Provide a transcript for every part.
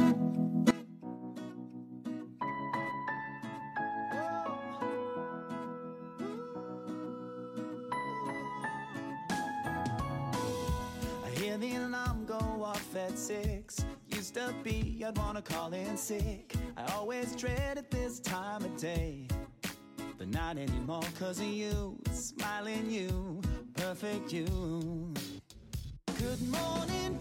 I hear the alarm go off at six. Used to be, I'd wanna call in sick. I always dreaded this time of day. But not anymore, cause of you, smiling you, perfect you. Good morning,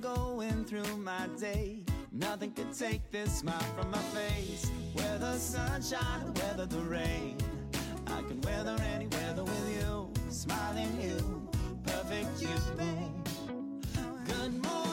Going through my day, nothing could take this smile from my face. Whether sunshine or whether the rain, I can weather any weather with you, smiling you, perfect you. Good morning,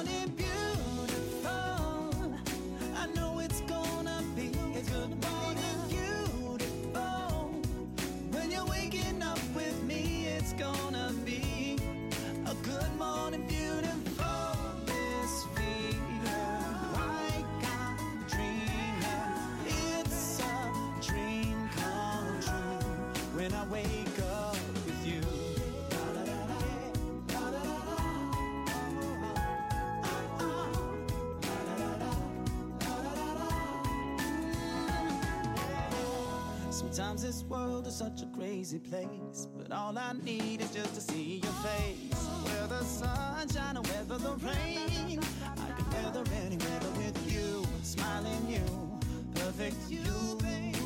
such a crazy place, but all I need is just to see your face. Whether the sunshine or whether the rain, I can weather any weather with you, smiling you, perfect you. Good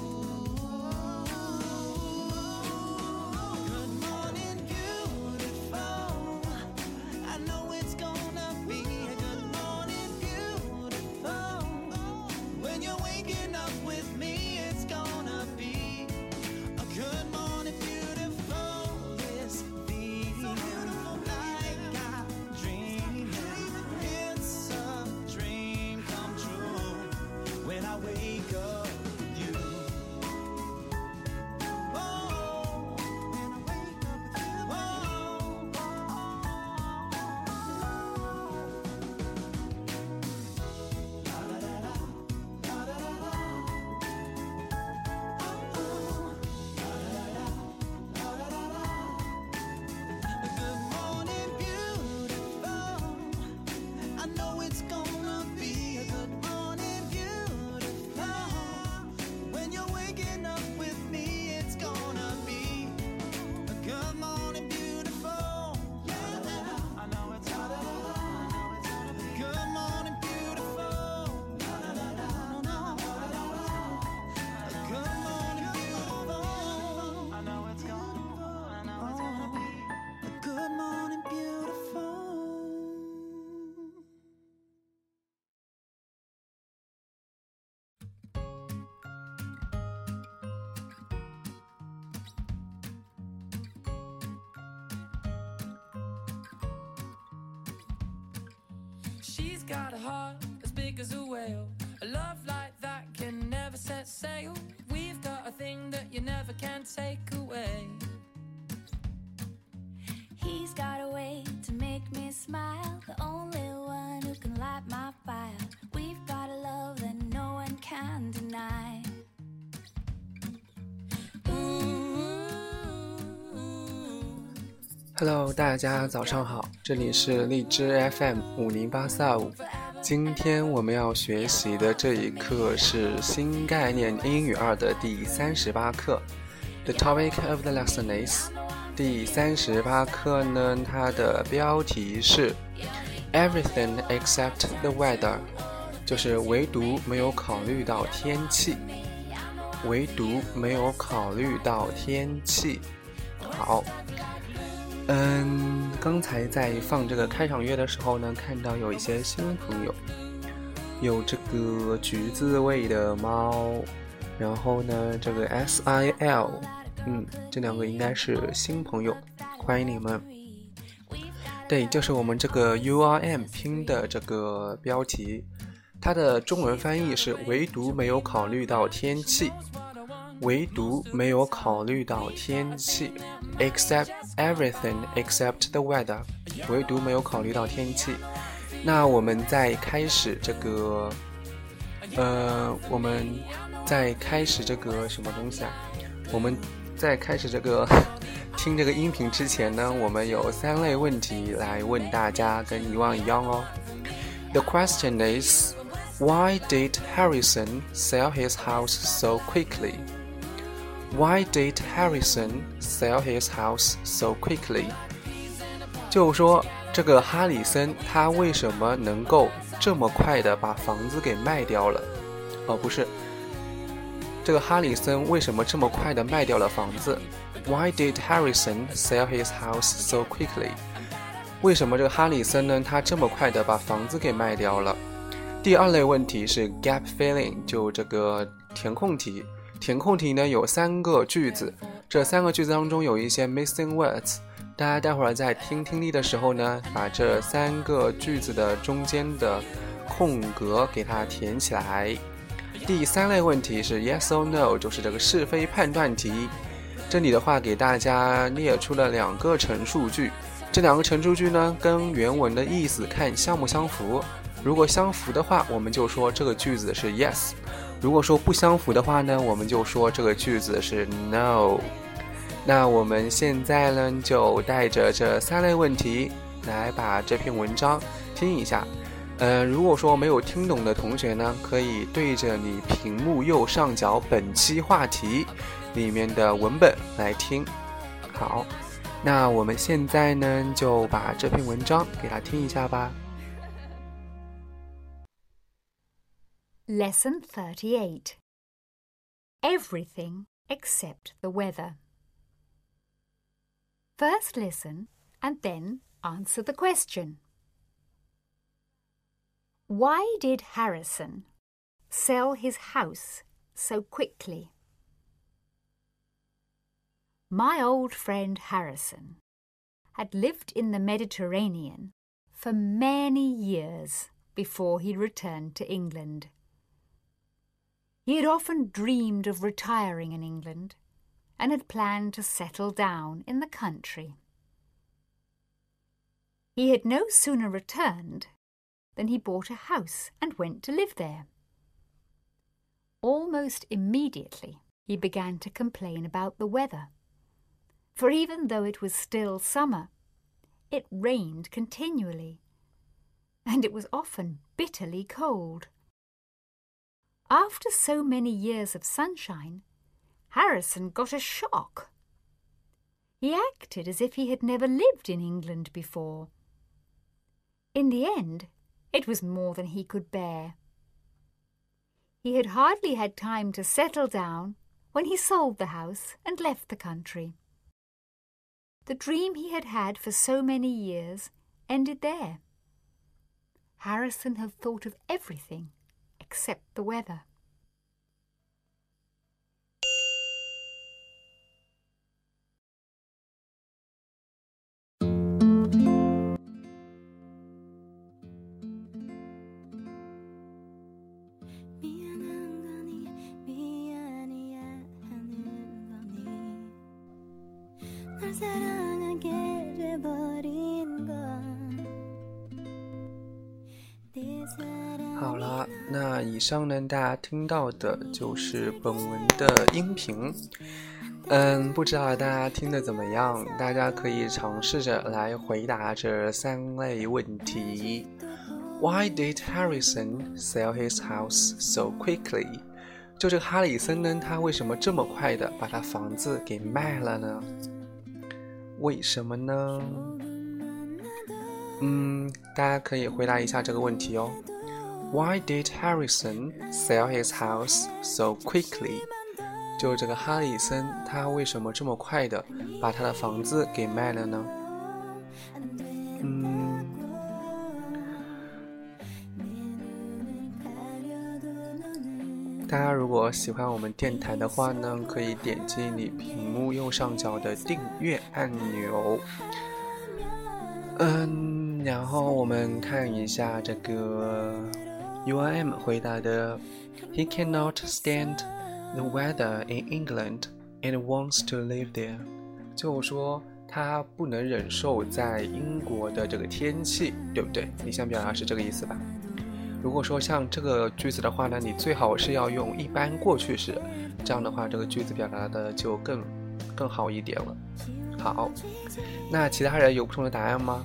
She's got a heart as big as a whale. A love like that can never set sail. We've got a thing that you never can take away. He's got a way to make me smile. The only one who can light my fire. We've got a love that no one can deny. Hello，大家早上好， 这里是荔枝 FM 五零八四二五。今天我们要学习的这一课是新概念英语二的第三十八课。The topic of the lesson is 第三十八课呢，它的标题是 Everything except the weather，就是唯独没有考虑到天气，唯独没有考虑到天气。好。嗯，刚才在放这个开场乐的时候呢，看到有一些新朋友，有这个橘子味的猫，然后呢，这个 S I L，嗯，这两个应该是新朋友，欢迎你们。对，就是我们这个 U R M 拼的这个标题，它的中文翻译是“唯独没有考虑到天气”。唯独没有考虑到天气，except everything except the weather，唯独没有考虑到天气。那我们在开始这个，呃，我们在开始这个什么东西啊？我们在开始这个听这个音频之前呢，我们有三类问题来问大家，跟以往一样哦。The question is, why did Harrison sell his house so quickly? Why did Harrison sell his house so quickly? 就说这个哈里森他为什么能够这么快的把房子给卖掉了？哦，不是。这个哈里森为什么这么快的卖掉了房子？Why did Harrison sell his house so quickly？为什么这个哈里森呢？他这么快的把房子给卖掉了？第二类问题是 gap filling，就这个填空题。填空题呢有三个句子，这三个句子当中有一些 missing words，大家待会儿在听听力的时候呢，把这三个句子的中间的空格给它填起来。第三类问题是 yes or no，就是这个是非判断题。这里的话给大家列出了两个陈述句，这两个陈述句呢跟原文的意思看相不相符。如果相符的话，我们就说这个句子是 yes；如果说不相符的话呢，我们就说这个句子是 no。那我们现在呢就带着这三类问题来把这篇文章听一下。呃，如果说没有听懂的同学呢，可以对着你屏幕右上角本期话题里面的文本来听。好，那我们现在呢就把这篇文章给他听一下吧。Lesson 38 Everything except the weather. First listen and then answer the question. Why did Harrison sell his house so quickly? My old friend Harrison had lived in the Mediterranean for many years before he returned to England. He had often dreamed of retiring in England and had planned to settle down in the country. He had no sooner returned than he bought a house and went to live there. Almost immediately, he began to complain about the weather. For even though it was still summer, it rained continually, and it was often bitterly cold. After so many years of sunshine, Harrison got a shock. He acted as if he had never lived in England before. In the end, it was more than he could bear. He had hardly had time to settle down when he sold the house and left the country. The dream he had had for so many years ended there. Harrison had thought of everything except the weather. 上呢，大家听到的就是本文的音频。嗯，不知道大家听的怎么样？大家可以尝试着来回答这三类问题：Why did Harrison sell his house so quickly？就这个哈里森呢，他为什么这么快的把他房子给卖了呢？为什么呢？嗯，大家可以回答一下这个问题哦。Why did Harrison sell his house so quickly？就这个哈里森，他为什么这么快的把他的房子给卖了呢？嗯，大家如果喜欢我们电台的话呢，可以点击你屏幕右上角的订阅按钮。嗯，然后我们看一下这个 UIM 回答的，He cannot stand the weather in England and wants to live there。就说他不能忍受在英国的这个天气，对不对？你想表达是这个意思吧？如果说像这个句子的话呢，你最好是要用一般过去式，这样的话这个句子表达的就更更好一点了。好，那其他人有不同的答案吗？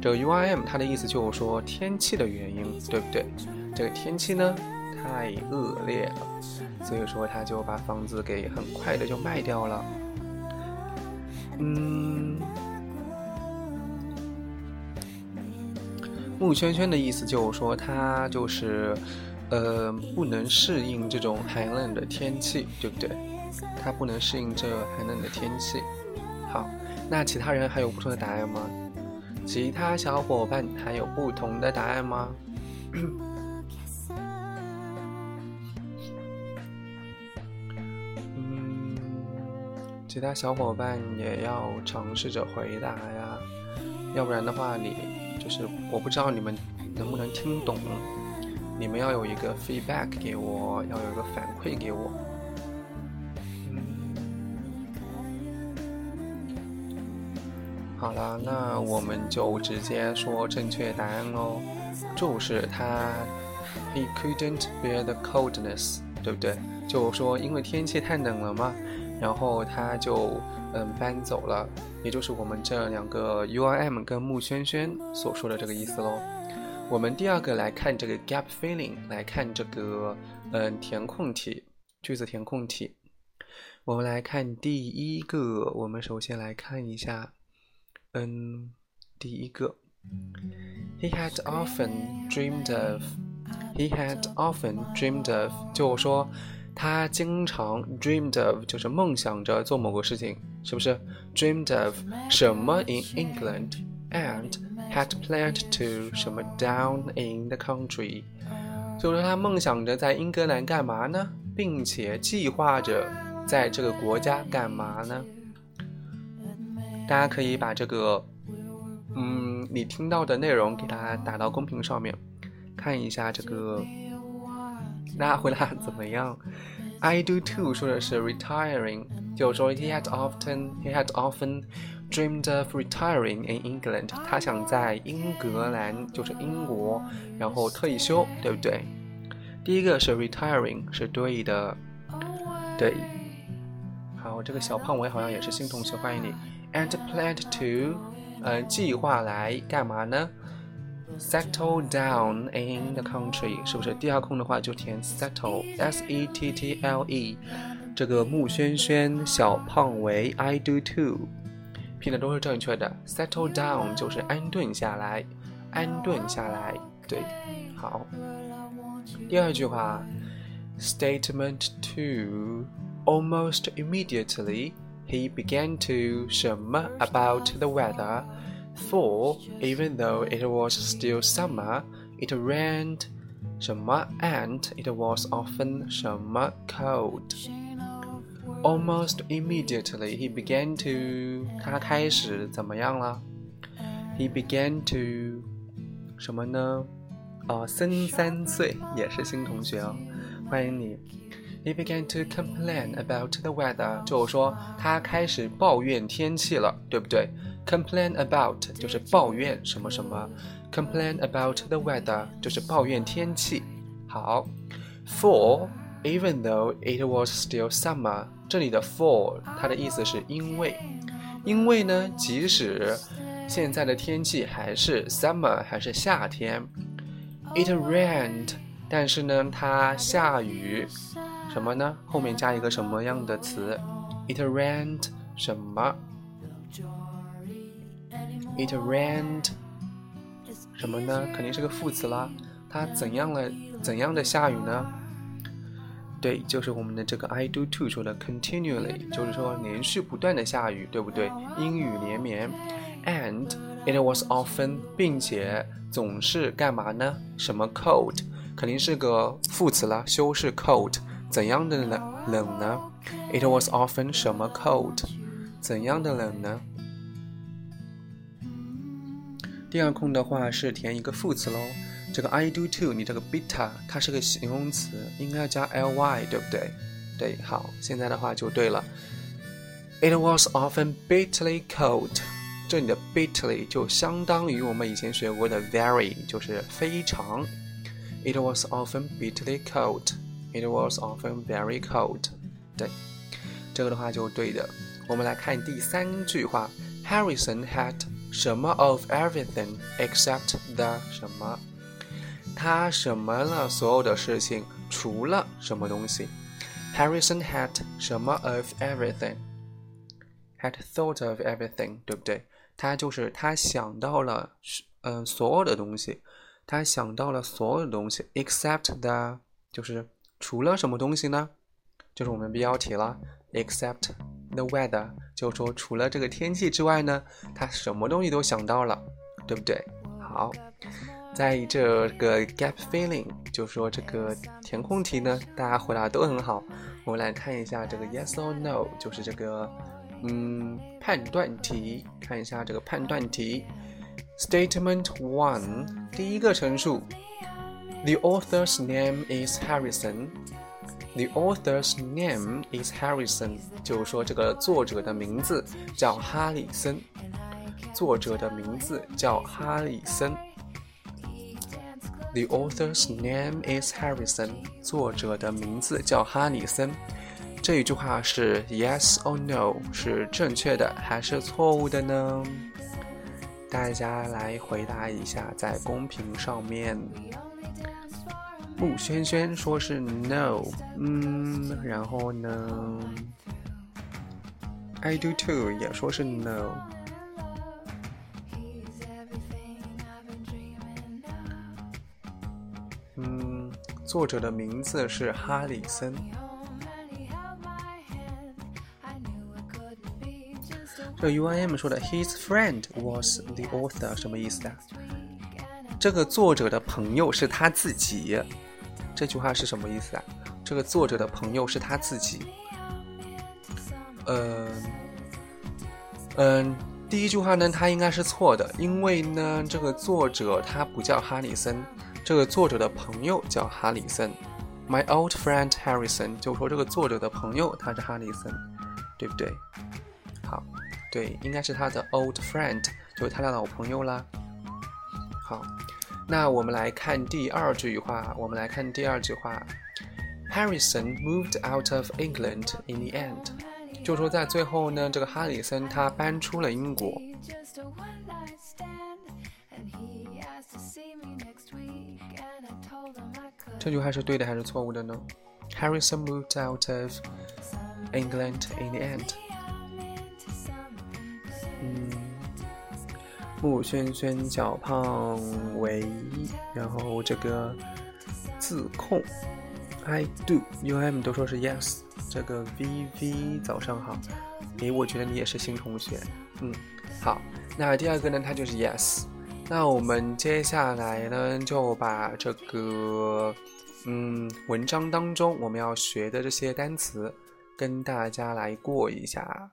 这个 U I M 它的意思就是说天气的原因，对不对？这个天气呢太恶劣了，所以说他就把房子给很快的就卖掉了。嗯，木圈圈的意思就是说他就是呃不能适应这种寒冷的天气，对不对？他不能适应这寒冷的天气。好，那其他人还有不同的答案吗？其他小伙伴还有不同的答案吗？嗯，其他小伙伴也要尝试着回答呀，要不然的话，你就是我不知道你们能不能听懂，你们要有一个 feedback 给我，要有一个反馈给我。好了，那我们就直接说正确答案喽，就是他，He couldn't bear the coldness，对不对？就说因为天气太冷了嘛，然后他就嗯搬走了，也就是我们这两个 U R M 跟木轩轩所说的这个意思喽。我们第二个来看这个 gap filling，来看这个嗯填空题，句子填空题。我们来看第一个，我们首先来看一下。嗯，第一个，He had often dreamed of. He had often dreamed of，就说他经常 dreamed of，就是梦想着做某个事情，是不是？dreamed of 什么 in England and had planned to 什么 down in the country，就说他梦想着在英格兰干嘛呢？并且计划着在这个国家干嘛呢？大家可以把这个，嗯，你听到的内容给它打到公屏上面，看一下这个，大家回答怎么样？I do too 说的是 retiring，就说 he had often he had often dreamed of retiring in England，他想在英格兰，就是英国，然后退休，对不对？第一个是 retiring 是对的，对。好，这个小胖尾好像也是新同学，欢迎你。and plan to，呃，计划来干嘛呢？Settle down in the country，是不是？第二空的话就填 settle，s e t t l e。这个木轩轩、小胖维，I do too，拼的都是正确的。Settle down 就是安顿下来，安顿下来，对，好。第二句话，Statement two，almost immediately。he began to 什么 about the weather, for even though it was still summer, it rained 什么 and it was often 什么 cold. Almost immediately, he began to 他开始怎么样了？He began to 什么呢？哦，森三岁也是新同学哦，欢迎你。 He began to complain about the weather，就是说他开始抱怨天气了，对不对？Complain about 就是抱怨什么什么，Complain about the weather 就是抱怨天气。好，For even though it was still summer，这里的 for 它的意思是因为，因为呢，即使现在的天气还是 summer 还是夏天，it rained，但是呢，它下雨。 什么呢？后面加一个什么样的词？It rained 什么？It rained 什么呢？肯定是个副词啦。它怎样了？怎样的下雨呢？对，就是我们的这个 I do too 说的 continually，就是说连续不断的下雨，对不对？阴雨连绵。And it was often，并且总是干嘛呢？什么 cold？肯定是个副词啦，修饰 cold。怎样的冷冷呢？It was often 什么 cold？怎样的冷呢？第二空的话是填一个副词喽。这个 I do too，你这个 bitter 它是个形容词，应该加 ly，对不对？对，好，现在的话就对了。It was often bitterly cold。这里的 bitterly 就相当于我们以前学过的 very，就是非常。It was often bitterly cold. It was often very cold. 对，这个的话就对的。我们来看第三句话：Harrison had 什么 of everything except the 什么？他什么了所有的事情，除了什么东西？Harrison had 什么 of everything？Had thought of everything，对不对？他就是他想到了，嗯，所有的东西。他想到了所有的东西，except the，就是除了什么东西呢？就是我们标题了，except the weather，就说除了这个天气之外呢，他什么东西都想到了，对不对？好，在这个 gap filling，就说这个填空题呢，大家回答都很好。我们来看一下这个 yes or no，就是这个嗯判断题，看一下这个判断题。Statement one，第一个陈述，The author's name is Harrison. The author's name is Harrison，就是说这个作者的名字叫哈里森。作者的名字叫哈里森。The author's name is Harrison，作者的名字叫哈里森。这一句话是 Yes or No，是正确的还是错误的呢？大家来回答一下，在公屏上面，穆轩轩说是 no，嗯，然后呢，I do too 也说是 no，嗯，作者的名字是哈里森。这 U I M 说的，His friend was the author，什么意思啊？这个作者的朋友是他自己。这句话是什么意思啊？这个作者的朋友是他自己。嗯嗯，第一句话呢，他应该是错的，因为呢，这个作者他不叫哈里森，这个作者的朋友叫哈里森。My old friend Harrison，就说这个作者的朋友他是哈里森，对不对？好。对，应该是他的 old friend，就是他的老朋友啦。好，那我们来看第二句话。我们来看第二句话：Harrison moved out of England in the end。就说在最后呢，这个哈里森他搬出了英国。这句话是对的还是错误的呢？Harrison moved out of England in the end。穆轩轩小胖唯一，然后这个自控，I do U M 都说是 yes，这个 V V 早上好，诶，我觉得你也是新同学，嗯，好，那第二个呢，它就是 yes，那我们接下来呢就把这个嗯文章当中我们要学的这些单词跟大家来过一下。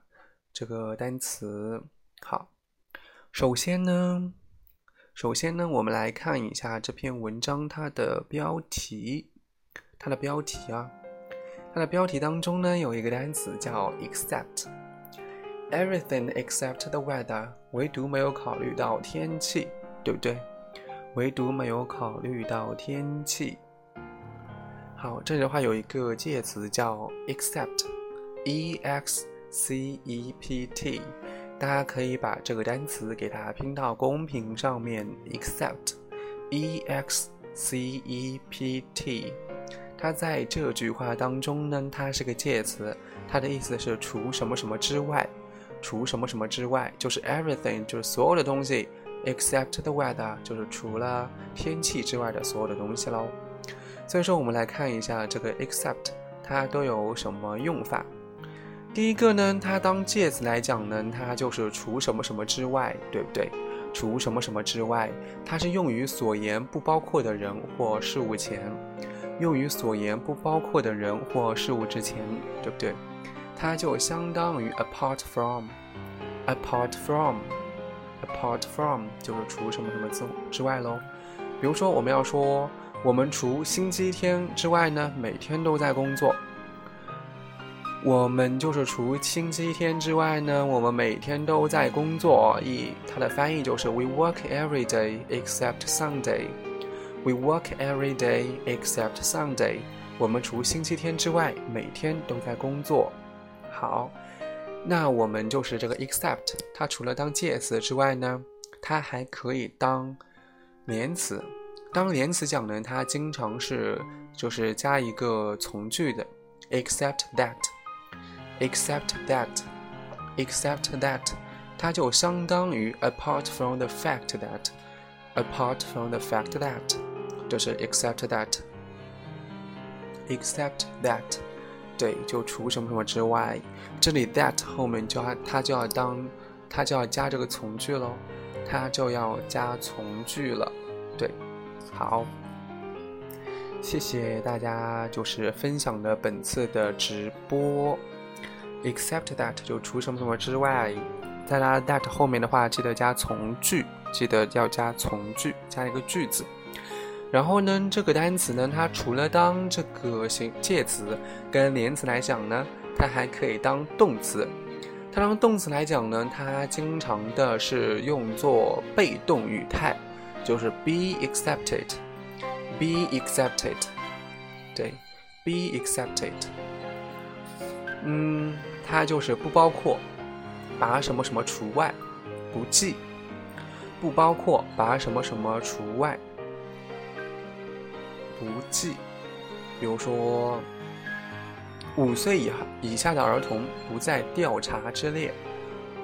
这个单词，好。首先呢，首先呢，我们来看一下这篇文章它的标题，它的标题啊，它的标题当中呢有一个单词叫 except，everything except the weather，唯独没有考虑到天气，对不对？唯独没有考虑到天气。好，这里的话有一个介词叫 except，e x c e p t。大家可以把这个单词给它拼到公屏上面，except，e x c e p t，它在这句话当中呢，它是个介词，它的意思是除什么什么之外，除什么什么之外，就是 everything，就是所有的东西，except the weather，就是除了天气之外的所有的东西喽。所以说，我们来看一下这个 except，它都有什么用法。第一个呢，它当介词来讲呢，它就是除什么什么之外，对不对？除什么什么之外，它是用于所言不包括的人或事物前，用于所言不包括的人或事物之前，对不对？它就相当于 apart from，apart from，apart from 就是除什么什么之之外喽。比如说，我们要说，我们除星期天之外呢，每天都在工作。我们就是除星期天之外呢，我们每天都在工作。一，它的翻译就是 We work every day except Sunday. We work every day except Sunday. 我们除星期天之外，每天都在工作。好，那我们就是这个 except，它除了当介词之外呢，它还可以当连词。当连词讲呢，它经常是就是加一个从句的，except that。Except that, except that，它就相当于 apart from the fact that, apart from the fact that，就是 except that, except that，对，就除什么什么之外，这里 that 后面就要它就要当它就要加这个从句喽，它就要加从句了，对，好。谢谢大家，就是分享的本次的直播。Except that 就除什么什么之外，在它 that 后面的话，记得加从句，记得要加从句，加一个句子。然后呢，这个单词呢，它除了当这个形介词跟连词来讲呢，它还可以当动词。它当动词来讲呢，它经常的是用作被动语态，就是 be accepted，be accepted，对，be accepted。嗯，它就是不包括，把什么什么除外，不计，不包括把什么什么除外，不计。比如说，五岁以以下的儿童不在调查之列，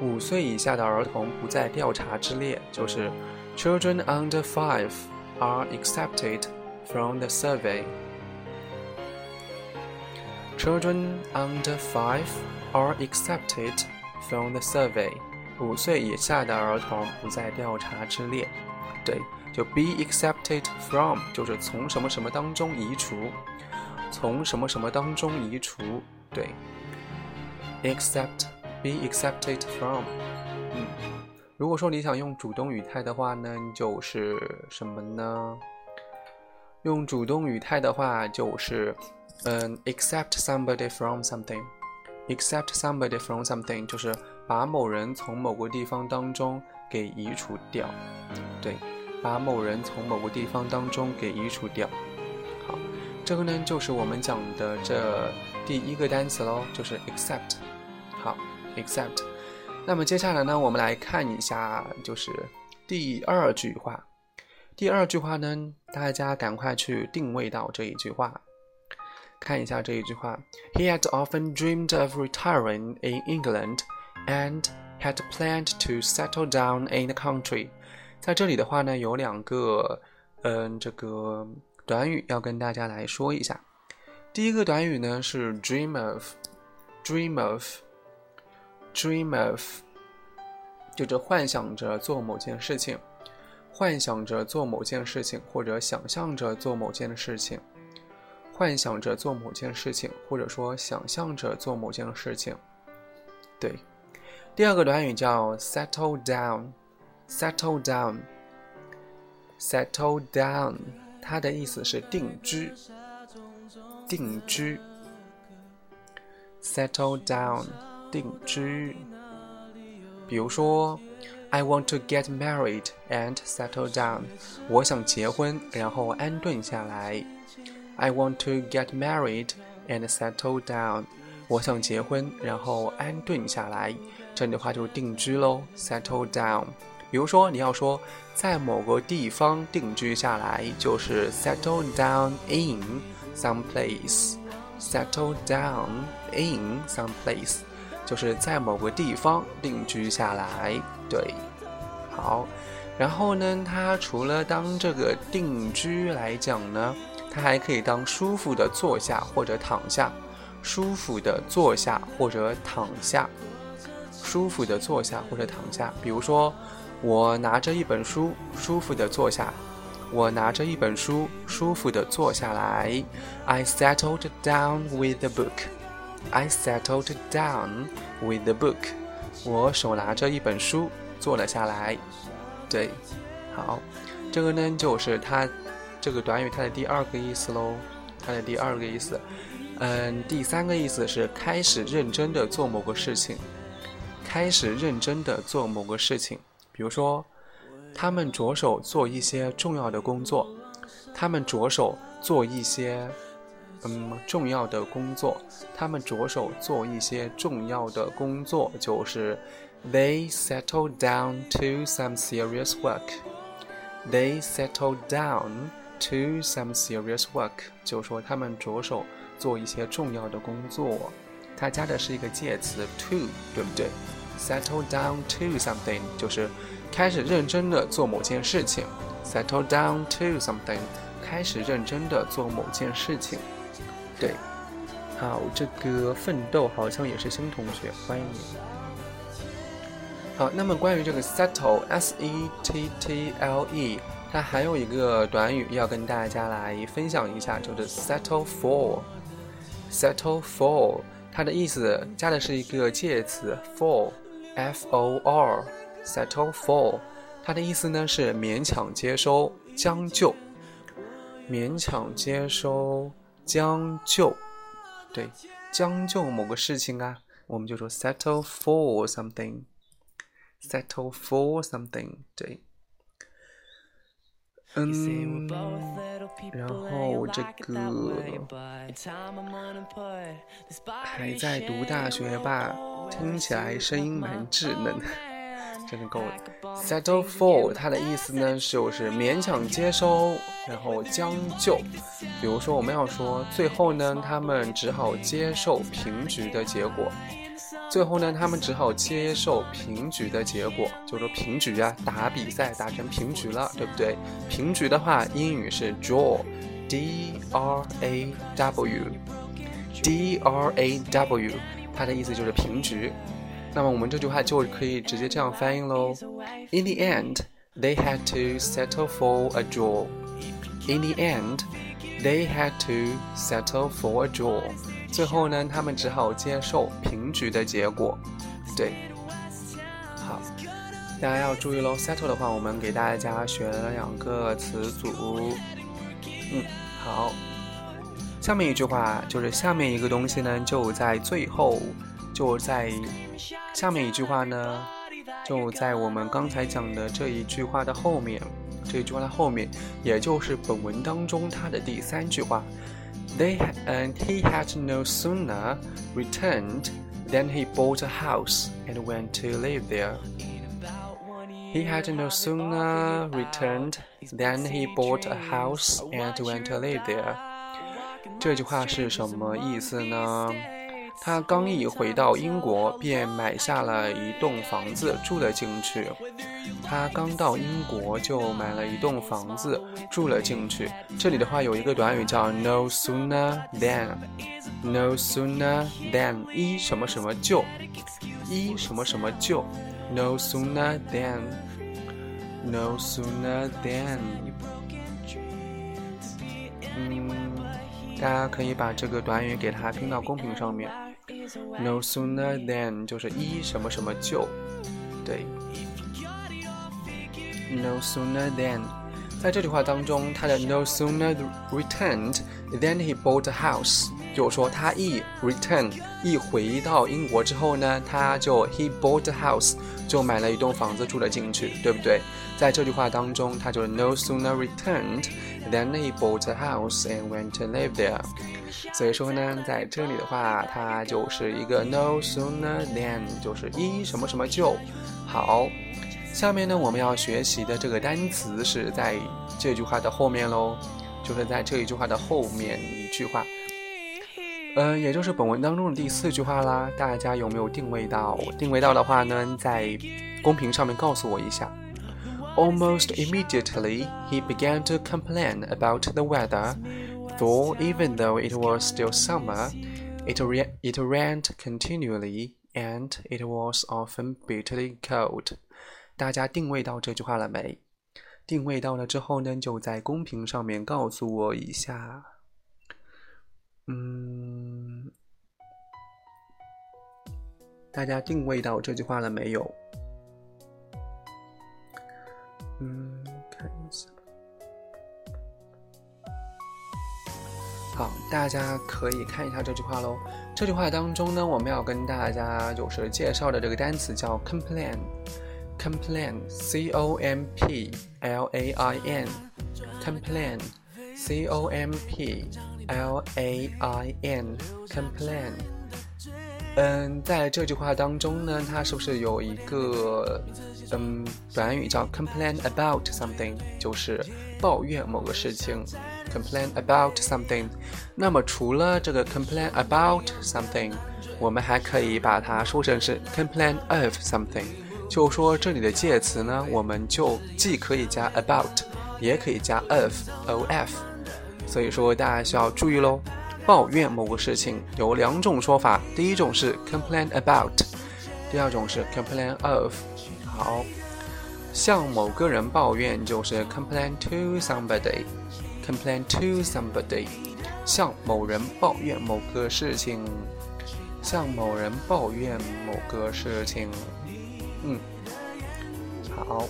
五岁以下的儿童不在调查之列，就是 children under five are accepted from the survey。Children under five are accepted from the survey。五岁以下的儿童不在调查之列。对，就 be accepted from 就是从什么什么当中移除，从什么什么当中移除。对，accept be accepted from。嗯，如果说你想用主动语态的话呢，就是什么呢？用主动语态的话就是。嗯，accept somebody from something，accept somebody from something 就是把某人从某个地方当中给移除掉，对，把某人从某个地方当中给移除掉。好，这个呢就是我们讲的这第一个单词喽，就是 accept。好，accept。那么接下来呢，我们来看一下，就是第二句话。第二句话呢，大家赶快去定位到这一句话。看一下这一句话，He had often dreamed of retiring in England and had planned to settle down in the country。在这里的话呢，有两个嗯这个短语要跟大家来说一下。第一个短语呢是 dream of，dream of，dream of，就是幻想着做某件事情，幻想着做某件事情，或者想象着做某件的事情。幻想着做某件事情，或者说想象着做某件事情。对，第二个短语叫 settle down，settle down，settle down，它的意思是定居，定居。settle down，定居。比如说，I want to get married and settle down，我想结婚，然后安顿下来。I want to get married and settle down。我想结婚，然后安顿下来。这里的话就是定居喽，settle down。比如说，你要说在某个地方定居下来，就是 settle down in some place。settle down in some place，就是在某个地方定居下来。对，好。然后呢，它除了当这个定居来讲呢。它还可以当舒服的坐下或者躺下，舒服的坐下或者躺下，舒服的坐下或者躺下。比如说，我拿着一本书，舒服的坐下。我拿着一本书，舒服的坐下来。I settled down with the book. I settled down with the book. 我手拿着一本书，坐了下来。对，好，这个呢就是它。这个短语它的第二个意思喽，它的第二个意思，嗯，第三个意思是开始认真的做某个事情，开始认真的做某个事情。比如说，他们着手做一些重要的工作，他们着手做一些嗯重要的工作，他们着手做一些重要的工作，就是 they settled down to some serious work。They settled down to some serious work，就是说他们着手做一些重要的工作。它加的是一个介词 to，对不对？Settle down to something 就是开始认真的做某件事情。Settle down to something，开始认真的做某件事情。对，好，这个奋斗好像也是新同学，欢迎你。好，那么关于这个 settle，s e t t l e，它还有一个短语要跟大家来分享一下，就是 settle for。settle for，它的意思加的是一个介词 for，f o r。settle for，它的意思呢是勉强接收、将就。勉强接收、将就，对，将就某个事情啊，我们就说 settle for something。settle for something，对，嗯，然后这个还在读大学吧？听起来声音蛮稚嫩，真的够了。settle for 它的意思呢，就是勉强接收，然后将就。比如说，我们要说最后呢，他们只好接受平局的结果。最后呢，他们只好接受平局的结果，就是说平局啊，打比赛打成平局了，对不对？平局的话，英语是 draw，d r a w，d r a w，它的意思就是平局。那么我们这句话就可以直接这样翻译喽：In the end, they had to settle for a draw. In the end, they had to settle for a draw. 最后呢，他们只好接受平局的结果。对，好，大家要注意喽。settle 的话，我们给大家选了两个词组。嗯，好。下面一句话就是下面一个东西呢，就在最后，就在下面一句话呢，就在我们刚才讲的这一句话的后面。这一句话的后面，也就是本文当中它的第三句话。They and he had no sooner returned than he bought a house and went to live there. He had no sooner returned than he bought a house and went to live there. 这句话是什么意思呢？ 他刚一回到英国，便买下了一栋房子住了进去。他刚到英国就买了一栋房子住了进去。这里的话有一个短语叫 no sooner than，no sooner than 一什么什么就，一什么什么就，no sooner than，no sooner than。嗯，大家可以把这个短语给它拼到公屏上面。No sooner than 就是一什么什么就，对。No sooner than，在这句话当中，他的 No sooner returned than he bought a house，就是说他一 return 一回到英国之后呢，他就 he bought a house 就买了一栋房子住了进去，对不对？在这句话当中，他就是 No sooner returned than he bought a house and went to live there。所以说呢，在这里的话，它就是一个 no sooner than，就是一什么什么就好。下面呢，我们要学习的这个单词是在这句话的后面喽，就是在这一句话的后面一句话，嗯，也就是本文当中的第四句话啦。大家有没有定位到？定位到的话呢，在公屏上面告诉我一下。Almost immediately, he began to complain about the weather. For even though it was still summer, it, it rained continually and it was often bitterly cold. 大家定位到这句话了没？定位到了之后呢，就在公屏上面告诉我一下。嗯，大家定位到这句话了没有？ 好，大家可以看一下这句话喽。这句话当中呢，我们要跟大家就是介绍的这个单词叫 complain，complain，c o m p l a i n，complain，c o m p l a i n，complain。嗯，在这句话当中呢，它是不是有一个嗯短语叫 complain about something，就是抱怨某个事情？complain about something。那么除了这个 complain about something，我们还可以把它说成是 complain of something。就说这里的介词呢，我们就既可以加 about，也可以加 of，of。所以说大家需要注意喽。抱怨某个事情有两种说法，第一种是 complain about，第二种是 complain of。好，向某个人抱怨就是 complain to somebody complain to somebody。向某人抱怨某个事情，向某人抱怨某个事情。嗯，好。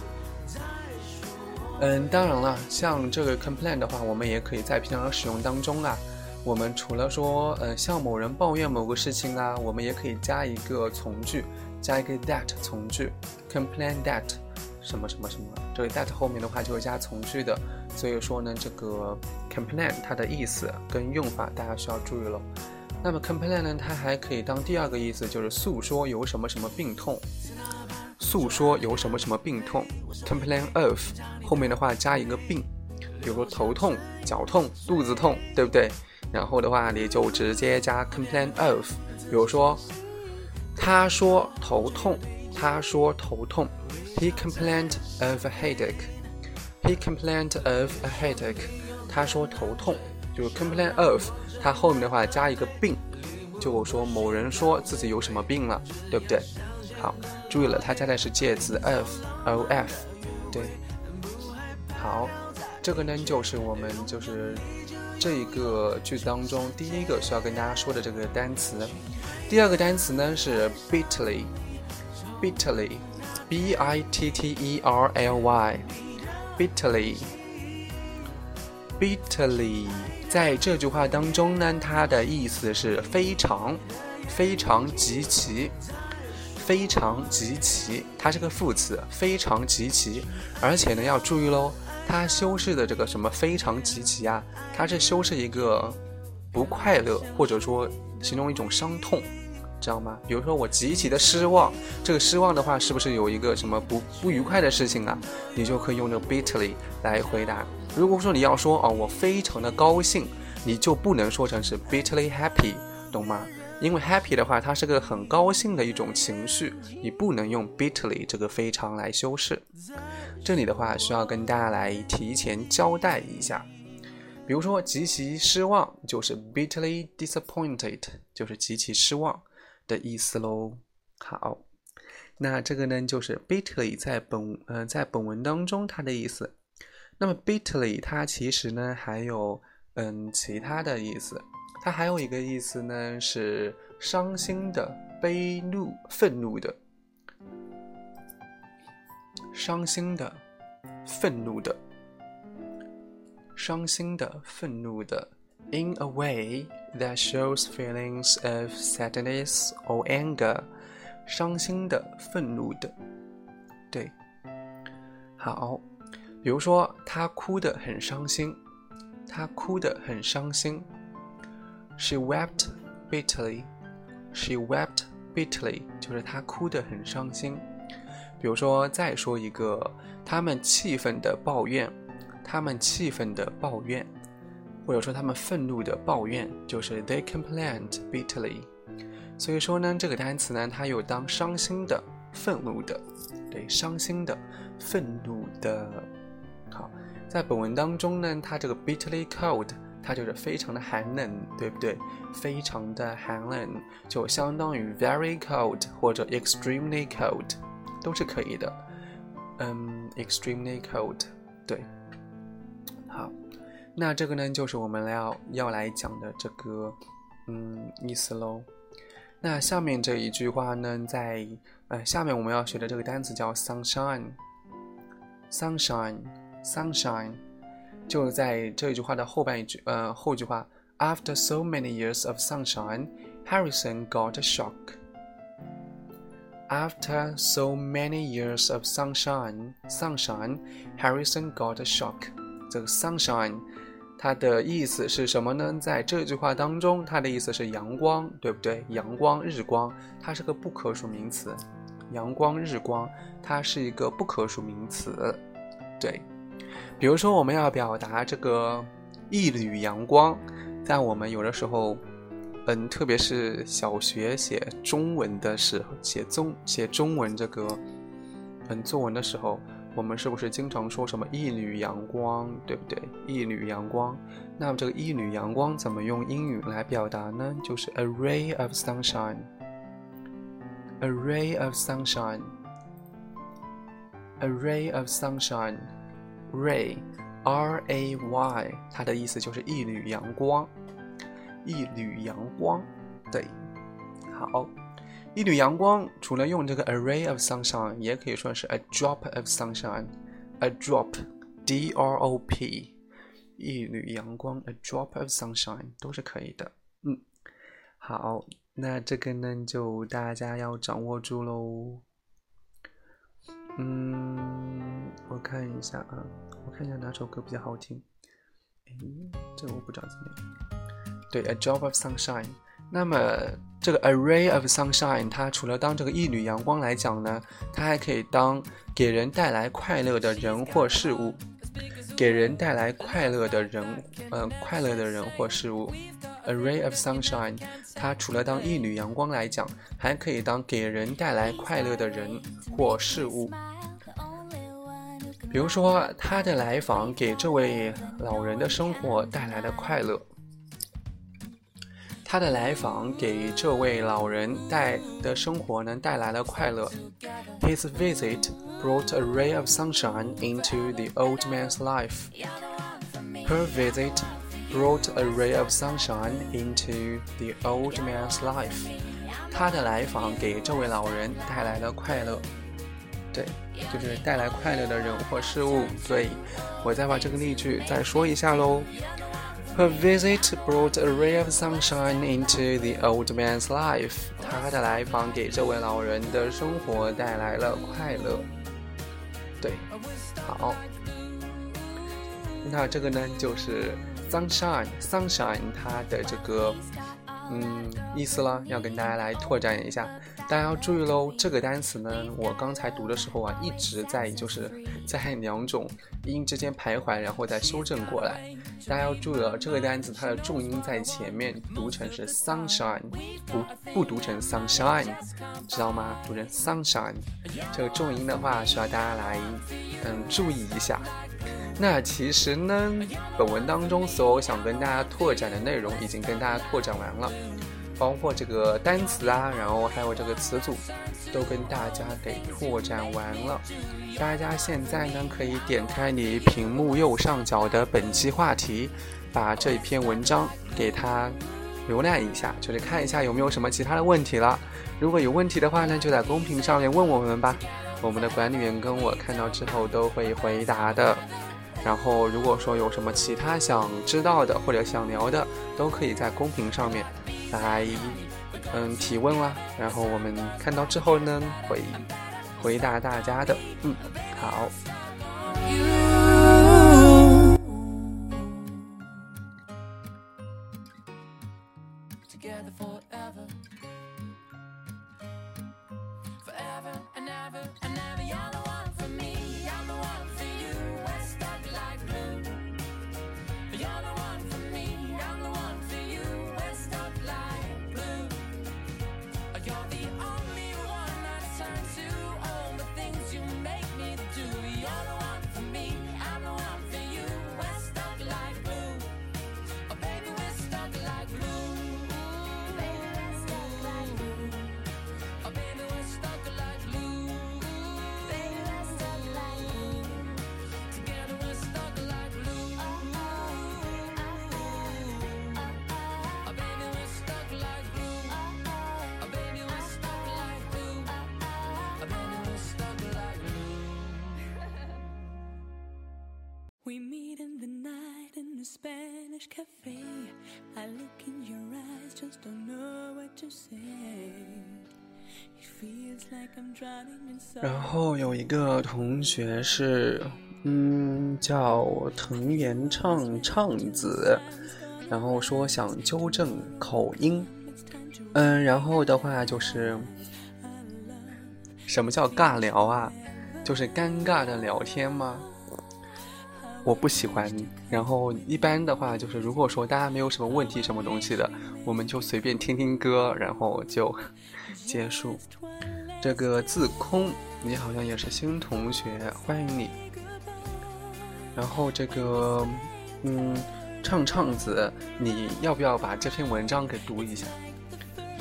嗯，当然了，像这个 complain 的话，我们也可以在平常使用当中啊。我们除了说，呃，向某人抱怨某个事情啊，我们也可以加一个从句，加一个 that 从句，complain that 什么什么什么，这个 that 后面的话就会加从句的。所以说呢，这个 complain 它的意思跟用法大家需要注意了。那么 complain 呢，它还可以当第二个意思，就是诉说有什么什么病痛，诉说有什么什么病痛，complain of 后面的话加一个病，比如说头痛、脚痛、肚子痛，对不对？然后的话，你就直接加 complain of，比如说，他说头痛，他说头痛，he complained of a headache，he complained of a headache，他说头痛，就是 complain of，他后面的话加一个病，就说某人说自己有什么病了，对不对？好，注意了，他加的是介词 of，of，对，好，这个呢就是我们就是。这一个句子当中，第一个需要跟大家说的这个单词，第二个单词呢是 bitly Bitterly, b i t t e r l y, bitterly, bitterly，在这句话当中呢，它的意思是非常、非常极其、非常极其，它是个副词，非常极其，而且呢要注意喽。它修饰的这个什么非常极其啊，它是修饰一个不快乐，或者说形容一种伤痛，知道吗？比如说我极其的失望，这个失望的话是不是有一个什么不不愉快的事情啊？你就可以用这个 bitterly 来回答。如果说你要说哦，我非常的高兴，你就不能说成是 bitterly happy，懂吗？因为 happy 的话，它是个很高兴的一种情绪，你不能用 bitterly 这个非常来修饰。这里的话需要跟大家来提前交代一下，比如说极其失望就是 bitterly disappointed，就是极其失望的意思喽。好，那这个呢就是 bitterly 在本呃在本文当中它的意思。那么 bitterly 它其实呢还有嗯其他的意思。它还有一个意思呢，是伤心的、悲怒、愤怒的、伤心的、愤怒的、伤心的、愤怒的。In a way that shows feelings of sadness or anger，伤心的、愤怒的。对，好，比如说他哭得很伤心，他哭得很伤心。She wept bitterly. She wept bitterly，就是她哭得很伤心。比如说，再说一个，他们气愤的抱怨，他们气愤的抱怨，或者说他们愤怒的抱怨，就是 they complained bitterly。所以说呢，这个单词呢，它有当伤心的、愤怒的，对，伤心的、愤怒的。好，在本文当中呢，它这个 bitterly cold。它就是非常的寒冷，对不对？非常的寒冷，就相当于 very cold 或者 extremely cold，都是可以的。嗯，extremely cold，对。那这个呢，就是我们要要来讲的这个嗯意思喽。那下面这一句话呢，在呃下面我们要学的这个单词叫 sunshine，sunshine，sunshine。就在这一句话的后半句，呃，后一句话 After so many years of sunshine, Harrison got a shock. After so many years of sunshine, sunshine, Harrison got a shock. 这个 sunshine，它的意思是什么呢？在这句话当中，它的意思是阳光，对不对？阳光、日光，它是个不可数名词。阳光、日光，它是一个不可数名词。对，比如说我们要表达这个一缕阳光，在我们有的时候。嗯，特别是小学写中文的时候，写中写中文这个嗯作文的时候，我们是不是经常说什么一缕阳光，对不对？一缕阳光，那么这个一缕阳光怎么用英语来表达呢？就是 a ray of sunshine，a ray of sunshine，a ray of sunshine，ray，r a y，它的意思就是一缕阳光。一缕阳光，对，好，一缕阳光除了用这个 array of sunshine，也可以说是 a drop of sunshine，a drop，d r o p，一缕阳光，a drop of sunshine 都是可以的。嗯，好，那这个呢就大家要掌握住喽。嗯，我看一下啊，我看一下哪首歌比较好听。哎，这个我不知道怎么样。对，a drop of sunshine。那么这个 array of sunshine，它除了当这个一缕阳光来讲呢，它还可以当给人带来快乐的人或事物。给人带来快乐的人，嗯，快乐的人或事物。array of sunshine，它除了当一缕阳光来讲，还可以当给人带来快乐的人或事物。比如说，他的来访给这位老人的生活带来了快乐。他的来访给这位老人带的生活呢带来了快乐。His visit brought a ray of sunshine into the old man's life. Her visit brought a ray of sunshine into the old man's life. 他的来访给这位老人带来了快乐。对，就是带来快乐的人或事物。对，我再把这个例句再说一下喽。Her visit brought a ray of sunshine into the old man's life. 她的来访给这位老人的生活带来了快乐。对，好，那这个呢就是 sunshine sunshine 它的这个嗯意思了，要跟大家来拓展一下。大家要注意喽，这个单词呢，我刚才读的时候啊，一直在就是在两种音之间徘徊，然后再修正过来。大家要注意了，这个单词它的重音在前面，读成是 sunshine，不不读成 sunshine，知道吗？读成 sunshine。这个重音的话，需要大家来嗯注意一下。那其实呢，本文当中所有想跟大家拓展的内容，已经跟大家拓展完了。包括这个单词啊，然后还有这个词组，都跟大家给拓展完了。大家现在呢，可以点开你屏幕右上角的本期话题，把这一篇文章给它浏览一下，就是看一下有没有什么其他的问题了。如果有问题的话呢，就在公屏上面问我们吧，我们的管理员跟我看到之后都会回答的。然后，如果说有什么其他想知道的或者想聊的，都可以在公屏上面来嗯提问啦。然后我们看到之后呢，会回答大家的。嗯，好。同学是，嗯，叫藤原畅畅子，然后说想纠正口音，嗯，然后的话就是，什么叫尬聊啊？就是尴尬的聊天吗？我不喜欢。然后一般的话就是，如果说大家没有什么问题、什么东西的，我们就随便听听歌，然后就结束。这个自空，你好像也是新同学，欢迎你。然后这个，嗯，畅畅子，你要不要把这篇文章给读一下？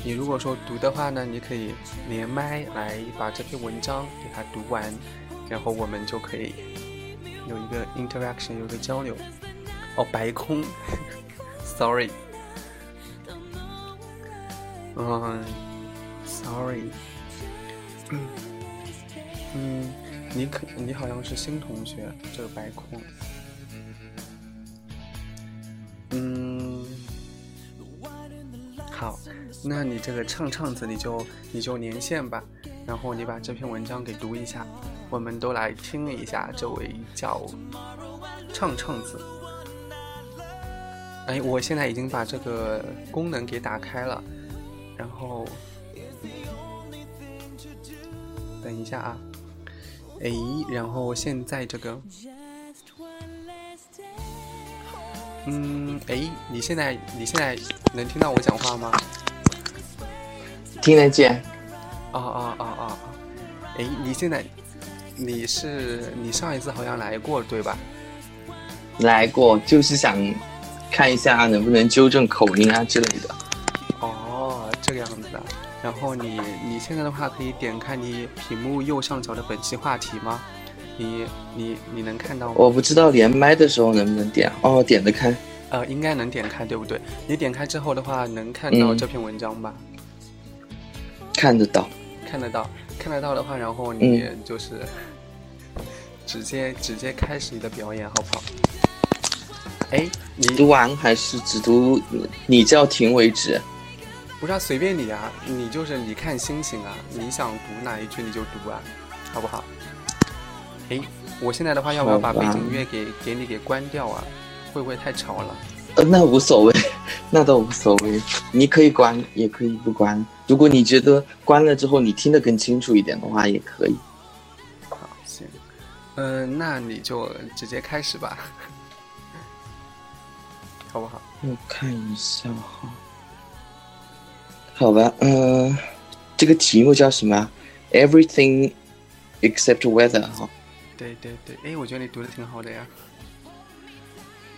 你如果说读的话呢，你可以连麦来把这篇文章给它读完，然后我们就可以有一个 interaction，有一个交流。哦，白空，sorry，嗯，sorry，嗯，你可你好像是新同学，这个白空，嗯，好，那你这个唱唱子你就你就连线吧，然后你把这篇文章给读一下，我们都来听一下这位叫唱唱子。哎，我现在已经把这个功能给打开了，然后等一下啊，哎，然后现在这个，嗯，哎，你现在你现在能听到我讲话吗？听得见，啊啊啊啊啊！哎，你现在你是你上一次好像来过对吧？来过，就是想看一下能不能纠正口音啊之类的。哦，这个样子啊。然后你你现在的话可以点开你屏幕右上角的本期话题吗？你你你能看到吗？我不知道连麦的时候能不能点，哦，点得开，呃，应该能点开，对不对？你点开之后的话，能看到嗯这篇文章吧？看得到。看得到，看得到的话，然后你嗯就是、直接直接开始你的表演，好不好？哎，你读完还是只读你叫停为止？不是啊，随便你啊，你就是你看心情啊，你想读哪一句你就读啊，好不好？诶，我现在的话要不要把背景音乐给给你给关掉啊？会不会太吵了？呃，那无所谓，那倒无所谓。你可以关，也可以不关。如果你觉得关了之后你听得更清楚一点的话，也可以。好，行，嗯、那你就直接开始吧，好不好？我看一下哈。好吧，嗯、这个题目叫什么？Everything except weather 哈。对对对，诶，我觉得你读的挺好的呀。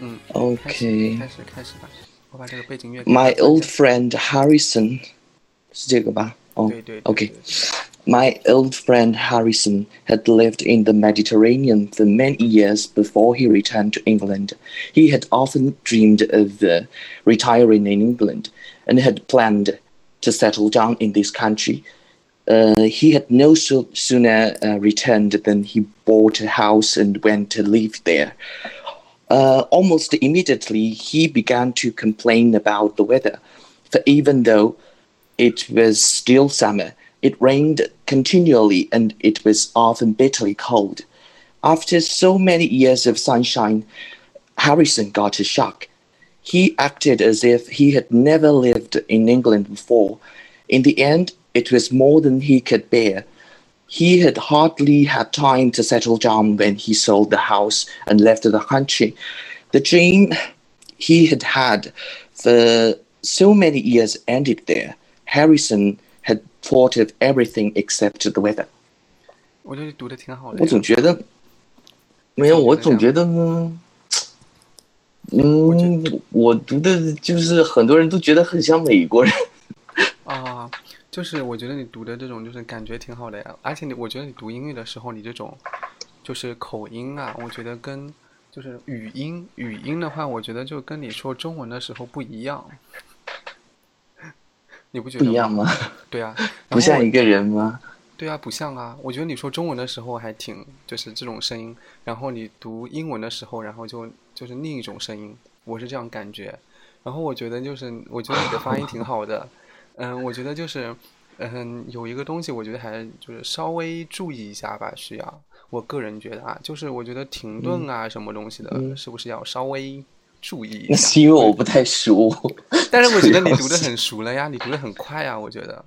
嗯开始 OK 开始开始吧，我把这个背景音乐给 My 它关 old 掉 friend Harrison，是这个吧？哦、对对对 OK 对 My old friend Harrison had lived in the Mediterranean for many years before he returned to England. He had often dreamed of uh, retiring in England and had planned to settle down in this country. Uh, he had no so- sooner uh, returned than he bought a house and went to live there. Uh, almost immediately, he began to complain about the weather, for even though it was still summer, it rained continually and it was often bitterly cold. After so many years of sunshine, Harrison got a shock. He acted as if he had never lived in England before. In the end, it was more than he could bear. He had hardly had time to settle down when he sold the house and left the country. The dream he had had for so many years ended there. Harrison had thought of everything except the weather. 我觉得你读的挺好的呀。我总觉得没有，我总觉得呢， 嗯，我读的就是很多人都觉得很像美国人。啊，就是我觉得你读的这种就是感觉挺好的呀，而且你我觉得你读英语的时候，你这种就是口音啊，我觉得跟就是语音语音的话，我觉得就跟你说中文的时候不一样，你不觉得不一样吗？对啊，不像一个人吗？对啊，不像啊。我觉得你说中文的时候还挺就是这种声音，然后你读英文的时候，然后就就是另一种声音，我是这样感觉。然后我觉得就是，我觉得你的发音挺好的，嗯，我觉得就是，嗯，有一个东西，我觉得还就是稍微注意一下吧，需要。我个人觉得啊，就是我觉得停顿啊，什么东西的，嗯是不是要稍微注意一那？是因为我 不太熟。但是我觉得你读的很熟了呀，你读的很快啊，我觉得，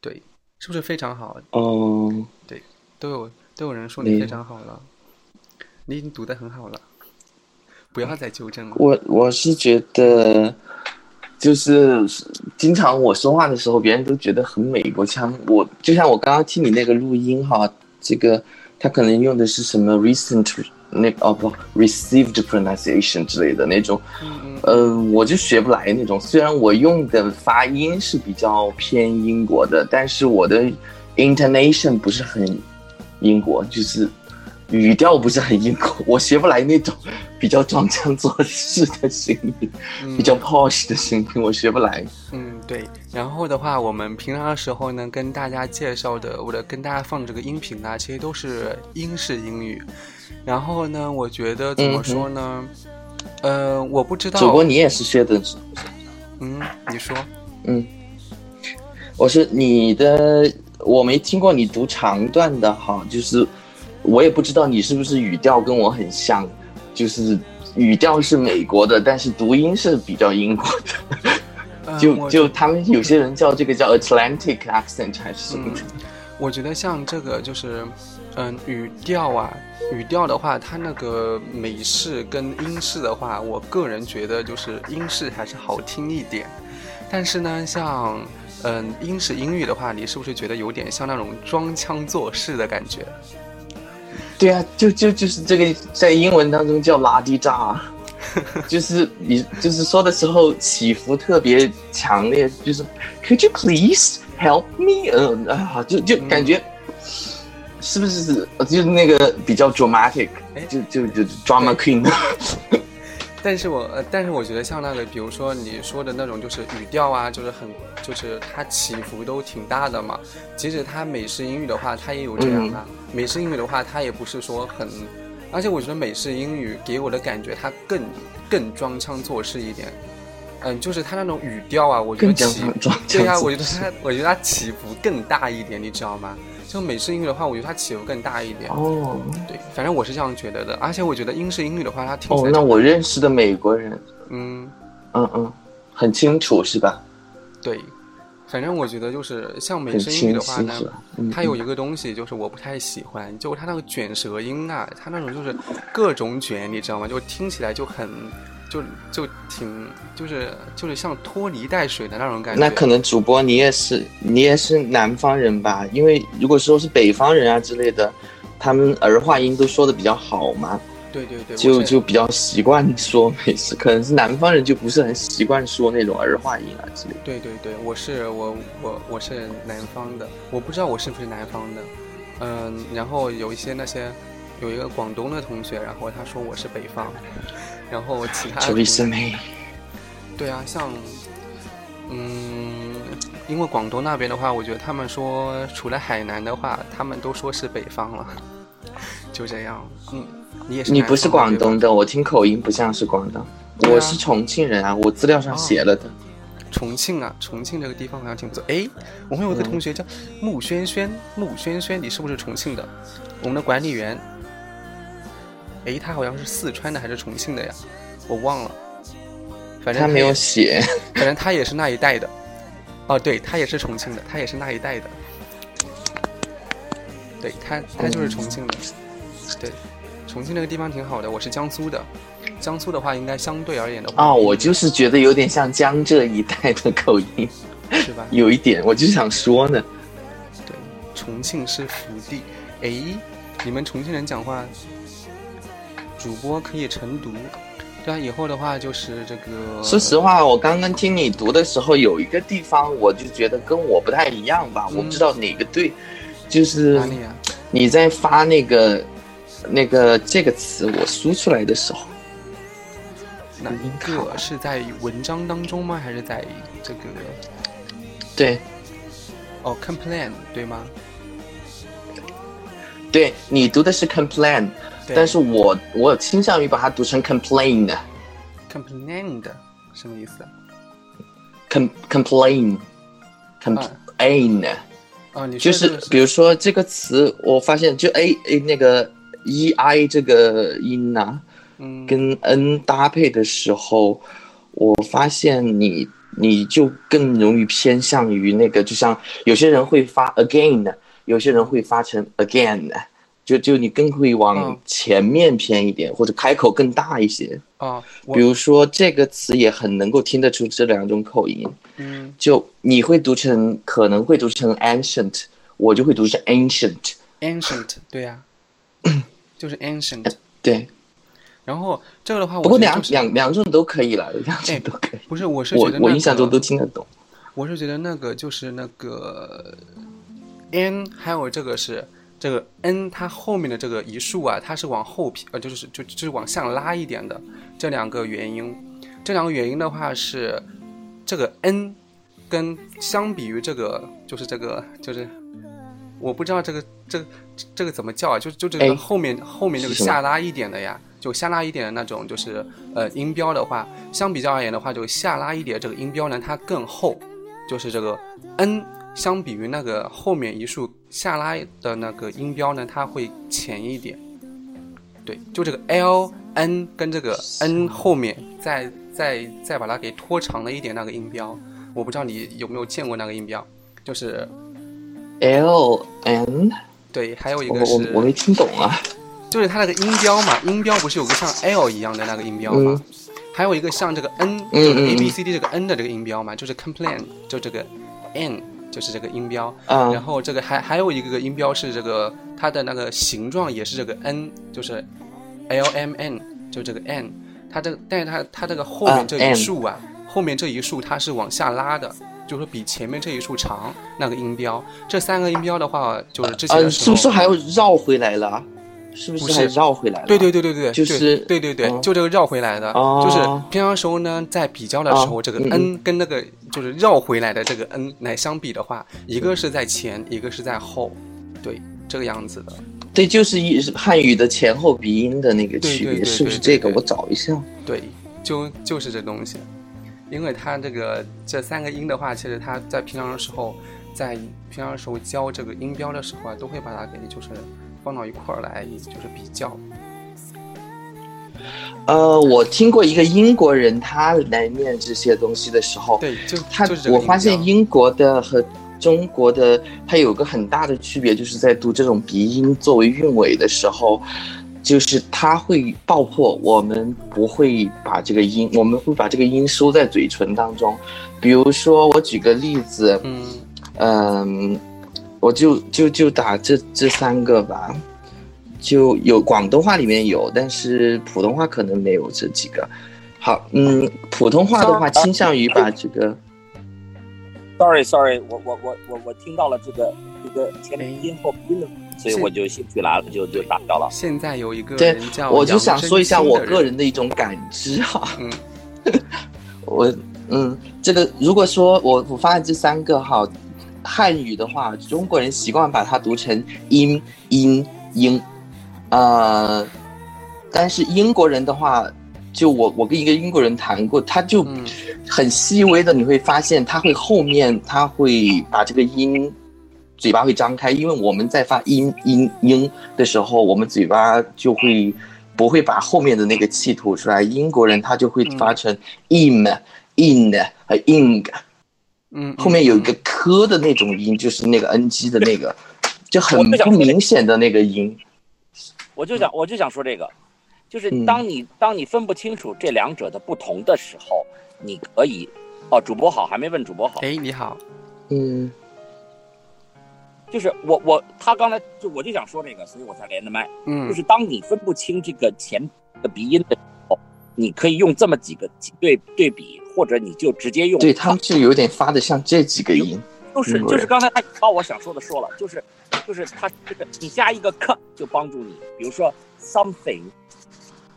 对，是不是非常好？哦，对都有都有人说你非常好了，你已经读的很好了，不要再纠正了。我我是觉得，就是经常我说话的时候，别人都觉得很美国腔。我就像我刚刚听你那个录音哈，这个他可能用的是什么 recent 那个哦不 received pronunciation 之类的那种，嗯嗯呃，我就学不来那种。虽然我用的发音是比较偏英国的，但是我的 intonation 不是很英国，就是语调不是很硬口，我学不来那种比较装腔作势的声音，比较 posh 的声音，我学不来。嗯，对。然后的话，我们平常的时候呢，跟大家介绍的或者跟大家放这个音频啊，其实都是英式英语。然后呢，我觉得怎么说呢？呃，我不知道。主播，你也是学的，嗯，你说。嗯，我是你的，我没听过你读长段的哈，就是我也不知道你是不是语调跟我很像，就是语调是美国的，但是读音是比较英国的。呃就就他们有些人叫这个叫 Atlantic accent 还是什么嗯？我觉得像这个就是，嗯，语调啊，语调的话，它那个美式跟英式的话，我个人觉得就是英式还是好听一点。但是呢，像嗯英式英语的话，你是不是觉得有点像那种装腔作势的感觉？对啊，就就就是这个在英文当中叫拉低炸，就是你就是说的时候起伏特别强烈，就是 Could you please help me？嗯啊，就就感觉是不是就是那个比较 dramatic，哎就就就 drama queen。但是我呃，但是我觉得像那个，比如说你说的那种，就是语调啊，就是很，就是它起伏都挺大的嘛。即使它美式英语的话，它也有这样的。美式英语的话，它也不是说很，而且我觉得美式英语给我的感觉，它更更装腔作势一点。嗯，就是它那种语调啊，我觉得起对呀、作我觉得它，我觉得它起伏更大一点，你知道吗？就美式英语的话，我觉得它起伏更大一点。哦对，反正我是这样觉得的。而且我觉得英式英语的话，它听起哦，来哦，那我认识的美国人，嗯。嗯嗯，很清楚是吧？对，反正我觉得就是像美式英语的话呢它有一个东西就是我不太喜欢，就它那个卷舌音啊，它那种就是各种卷，你知道吗？就听起来就很，就就挺，就是就是像拖泥带水的那种感觉。那可能主播你也是你也是南方人吧？因为如果说是北方人啊之类的，他们儿化音都说的比较好嘛，对对对，就就比较习惯说 美式。可能是南方人就不是很习惯说那种儿化音啊之类的。对对对，我是我我我是南方的，我不知道我是不是南方的，嗯，然后有一些那些有一个广东的同学，然后他说我是北方，然后其他的对啊，像，嗯，因为广东那边的话，我觉得他们说除了海南的话，他们都说是北方了，就这样。嗯，你也是？你不是广东？的，我听口音不像是广东。啊我是重庆人啊，我资料上写了的。重庆啊，重庆这个地方好像挺不错。哎，我们有一个嗯同学叫穆轩轩，穆轩轩，你是不是重庆的？我们的管理员。哎，他好像是四川的还是重庆的呀？我忘了。反正他没有写，反正他也是那一代的。哦，对他也是重庆的，他也是那一代的。对他，他就是重庆的。对，重庆那个地方挺好的。我是江苏的，江苏的话应该相对而言的话啊，我就是觉得有点像江浙一带的口音，是吧？有一点，我就想说呢。对，重庆是福地。哎，你们重庆人讲话，主播可以晨读。对啊，以后的话就是这个。说实话，我刚刚听你读的时候，有一个地方我就觉得跟我不太一样吧，我不知道哪个对，就是哪里啊？你在发那个那个这个词，我输出来的时候，哪一个是在文章当中吗？还是在这个？对哦，complain 对吗？对，你读的是 complain，对但是我我倾向于把它读成 complain 的。complained 什么意思？com complain complain，、啊，你就是比如说这个词，我发现就 a a 那个 e i 这个音呐、嗯。跟 n 搭配的时候，我发现你你就更容易偏向于那个，就像有些人会发 again，有些人会发成 again，就就你更会往嗯前面偏一点，或者开口更大一些。啊，我比如说这个词也很能够听得出这两种口音，嗯就你会读成可能会读成 ancient，我就会读成 ancient。ancient 对呀、就是 ancient。对，然后这个的话，不过两我觉得就是两两种都可以了，两种哎都可以。不是，我是我觉得、那我印象中都听得懂。我是觉得那个就是那个 n，还有这个是这个 n，它后面的这个一竖啊，它是往后撇，呃，就是就就是往下拉一点的。这两个原因，这两个原因的话是这个 n 跟相比于这个就是这个就是我不知道这个这个这个怎么叫啊？就就这个哎后面后面这个下拉一点的呀，就下拉一点的那种，就是呃音标的话，相比较而言的话，就下拉一点这个音标呢，它更厚，就是这个 n 相比于那个后面一竖下拉的那个音标呢，它会浅一点。对，就这个 l n 跟这个 n 后面再再再把它给拖长了一点那个音标，我不知道你有没有见过那个音标，就是 L N，对，还有一个是我我没听懂啊。就是它那个音标嘛，音标不是有个像 L 一样的那个音标吗？还有一个像这个 N，就是嗯嗯 A B 嗯 C D 这个 N 的这个音标嘛，就是 complain，就这个 N 就是这个音标。啊然后这个还还有一个音标是这个它的那个形状也是这个 N，就是 L M N，就这个 N。它这个，但是它它这个后面啊这一竖啊，后面这一竖它是往下拉的，就是说比前面这一竖长那个音标。这三个音标的话，就是之前呃，的时候是不是还要绕回来了？是不是还绕回来了？对对对对对，就是对对对，嗯就这个绕回来的，哦就是平常时候呢，在比较的时候，哦这个嗯 n 跟那个就是绕回来的这个 n 来相比的话，一个是在前，一个是在后，对，这个样子的。对，就是一汉语的前后鼻音的那个区别，是不是这个？我找一下。对，就就是这东西，因为它这个这三个音的话，其实它在平常的时候，在平常的时候教这个音标的时候啊，都会把它给就是放到一块儿来，就是比较。呃，我听过一个英国人，他来念这些东西的时候，对，就他我发现英国的和中国的它有个很大的区别，就是在读这种鼻音作为韵尾的时候，就是它会爆破，我们不会把这个音，我们会把这个音收在嘴唇当中。比如说，我举个例子，嗯嗯，我就就就打这这三个吧，就有广东话里面有，但是普通话可能没有这几个。好，嗯，普通话的话倾向于把这个。Sorry Sorry，我我我我我听到了这个这个前面音后音的，所以我就兴趣来了，就就打掉了。现在有一个对人叫，我就想说一下我个人的一种感知哈。嗯 我嗯，这个如果说我我发现这三个哈，汉语的话，中国人习惯把它读成音音音，呃，但是英国人的话，就我我跟一个英国人谈过，他就嗯很细微的，你会发现他会后面他会把这个音。嘴巴会张开，因为我们在发音音音的时候，我们嘴巴就会不会把后面的那个气吐出来。英国人他就会发成 in、in 和 ing，嗯，后面有一个科的那种音，就是那个 ng 的那个，就很不明显的那个音。我就想我就想说这个，就是嗯。当你当你分不清楚这两者的不同的时候，你可以哦，主播好，还没问主播好，哎，你好，嗯。就是我我他刚才就我就想说这个，所以我才连的麦。嗯。就是当你分不清这个前的鼻音的时候，你可以用这么几个几对对比，或者你就直接用。对他们就有点发的像这几个音。就是就是刚才他把我想说的说了，就是就是他这个你加一个 c 就帮助你，比如说 something，